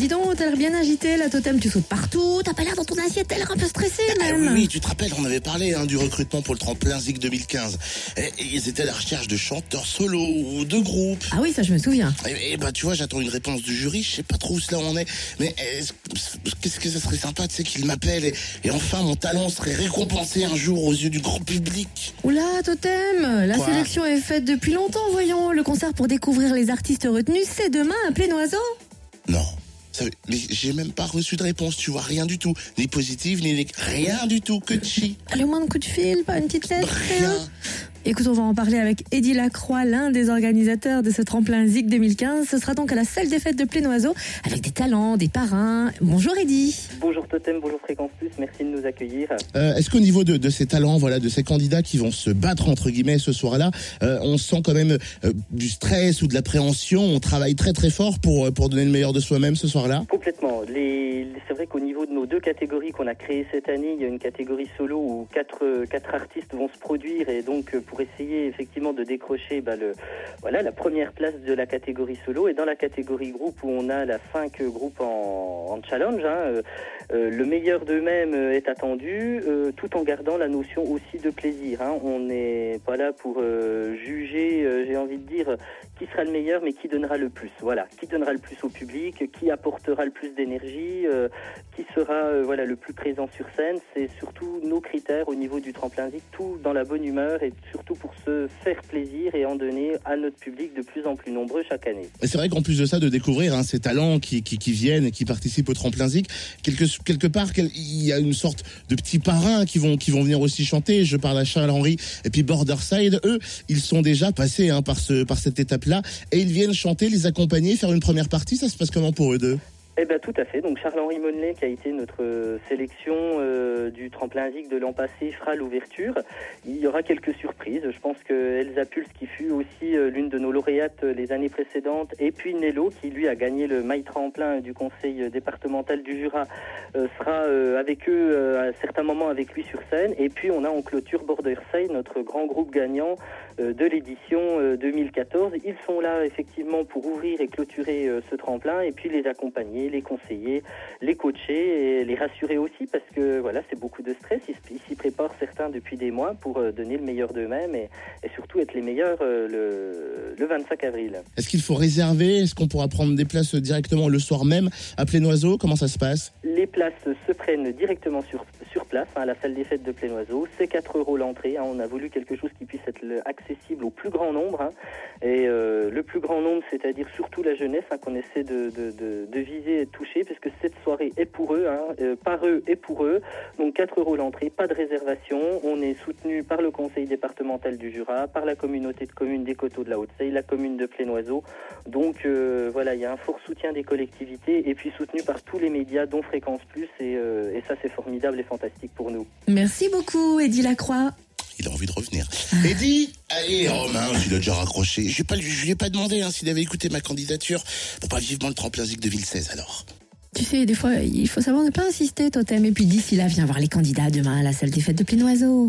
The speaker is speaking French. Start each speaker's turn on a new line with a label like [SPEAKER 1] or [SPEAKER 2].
[SPEAKER 1] dis donc, t'as l'air bien agité, la totem, tu sautes partout, t'as pas l'air dans ton assiette, t'as l'air un peu stressé
[SPEAKER 2] Ah
[SPEAKER 1] même.
[SPEAKER 2] oui, oui, tu te rappelles, on avait parlé hein, du recrutement pour le tremplin Zig 2015. Et, et ils étaient à la recherche de chanteurs solo ou de groupes.
[SPEAKER 1] Ah oui, ça je me souviens.
[SPEAKER 2] Et, et bah tu vois, j'attends une réponse du jury, je sais pas trop où cela en est, mais est-ce- qu'est-ce que ça serait sympa, tu sais, qu'ils m'appellent et, et enfin mon talent serait récompensé un jour aux yeux du grand public.
[SPEAKER 1] Oula, totem, la
[SPEAKER 2] Quoi
[SPEAKER 1] sélection est faite depuis longtemps, voyons. Le concert pour découvrir les artistes retenus, c'est demain à plein oiseau.
[SPEAKER 2] Non. Mais j'ai même pas reçu de réponse, tu vois, rien du tout. Ni positive, ni négative, rien du tout, que de chi.
[SPEAKER 1] Le moins de coup de fil, pas une petite lettre.
[SPEAKER 2] Rien.
[SPEAKER 1] Écoute, on va en parler avec Eddie Lacroix, l'un des organisateurs de ce tremplin ZIC 2015. Ce sera donc à la salle des fêtes de Plénoiseau, avec des talents, des parrains. Bonjour Eddie.
[SPEAKER 3] Bonjour Totem, bonjour Fréquence Plus, merci de nous accueillir.
[SPEAKER 2] Euh, Est-ce qu'au niveau de, de ces talents, voilà, de ces candidats qui vont se battre entre guillemets ce soir-là, euh, on sent quand même euh, du stress ou de l'appréhension? On travaille très très fort pour pour donner le meilleur de soi-même ce soir-là?
[SPEAKER 3] Complètement. Les, qu'au niveau de nos deux catégories qu'on a créées cette année, il y a une catégorie solo où quatre, artistes vont se produire et donc euh, pour essayer effectivement de décrocher bah, voilà, la première place de la catégorie solo. Et dans la catégorie groupe où on a la cinq groupes en, challenge, hein, euh, euh, le meilleur d'eux-mêmes euh, est attendu tout en gardant la notion aussi de plaisir. hein. On n'est pas là pour juger, j'ai envie de dire, qui sera le meilleur, mais qui donnera le plus. Voilà, qui donnera le plus au public, qui apportera le plus d'énergie, qui sera voilà le plus présent sur scène. C'est surtout nos critères au niveau du tremplin Zik, tout dans la bonne humeur et surtout pour se faire plaisir et en donner à notre public de plus en plus nombreux chaque année.
[SPEAKER 2] C'est vrai qu'en plus de ça, de découvrir hein, ces talents qui viennent et qui participent au tremplin Zik, quelque, quelque part, il y a une sorte de petits parrains qui vont, qui vont venir aussi chanter. Je parle à Charles Henry et puis Borderside. Eux, ils sont déjà passés hein, par, ce, par cette étape-là et ils viennent chanter, les accompagner, faire une première partie. Ça se passe comment pour eux deux?
[SPEAKER 3] Eh ben tout à fait. Donc Charles-Henri Monnelet, qui a été notre euh, sélection euh, du tremplin Zik de l'an passé, fera l'ouverture. Il y aura quelques surprises. Je pense que Elsa Pulse, qui fut aussi euh, l'une de nos lauréates les années précédentes, et puis Nello, qui lui a gagné le maille tremplin du conseil départemental du Jura, sera avec eux à un certain moment avec lui sur scène. Et puis on a en clôture Borderside, notre grand groupe gagnant de l'édition euh, 2014. Ils sont là effectivement pour ouvrir et clôturer ce tremplin et puis les accompagner, les conseiller, les coacher et les rassurer aussi parce que voilà c'est beaucoup de stress. Ils, s'y préparent certains depuis des mois pour euh, donner le meilleur d'eux-mêmes et, et surtout être les meilleurs euh, le, le 25 avril.
[SPEAKER 2] Est-ce qu'il faut réserver? Est-ce qu'on pourra prendre des places directement le soir même? À Plénoiseau Comment ça se passe?
[SPEAKER 3] Les places se prennent directement sur, sur place hein, à la salle des fêtes de Plénoiseau. C'est 4 euros l'entrée. hein. On a voulu quelque chose qui puisse être le- accessible au plus grand nombre. hein. Et euh, le plus grand nombre, c'est-à-dire surtout la jeunesse, qu'on essaie de, viser et de toucher, puisque cette soirée est pour eux, euh, par eux et pour eux. Donc 4 euros l'entrée, pas de réservation. On est soutenu par le conseil départemental du Jura, par la communauté de communes des Coteaux de la Haute-Seille, la commune de Plénoiseau. Donc euh, voilà, il y a un fort soutien des collectivités et puis soutenu par tous les médias, dont Fréquence Plus. Et, et ça, c'est formidable et fantastique pour nous.
[SPEAKER 1] Merci beaucoup Eddie Lacroix.
[SPEAKER 2] Il a envie de revenir. Eddie Allez, Romain, il a déjà raccroché. Je ne lui ai pas demandé hein, s'il avait écouté ma candidature pour pas vivement le tremplin Zik 2016 alors.
[SPEAKER 1] Tu sais, des fois, il faut savoir ne pas insister, totem. Et puis d'ici là, viens voir les candidats demain à la salle des fêtes de Plénoiseau.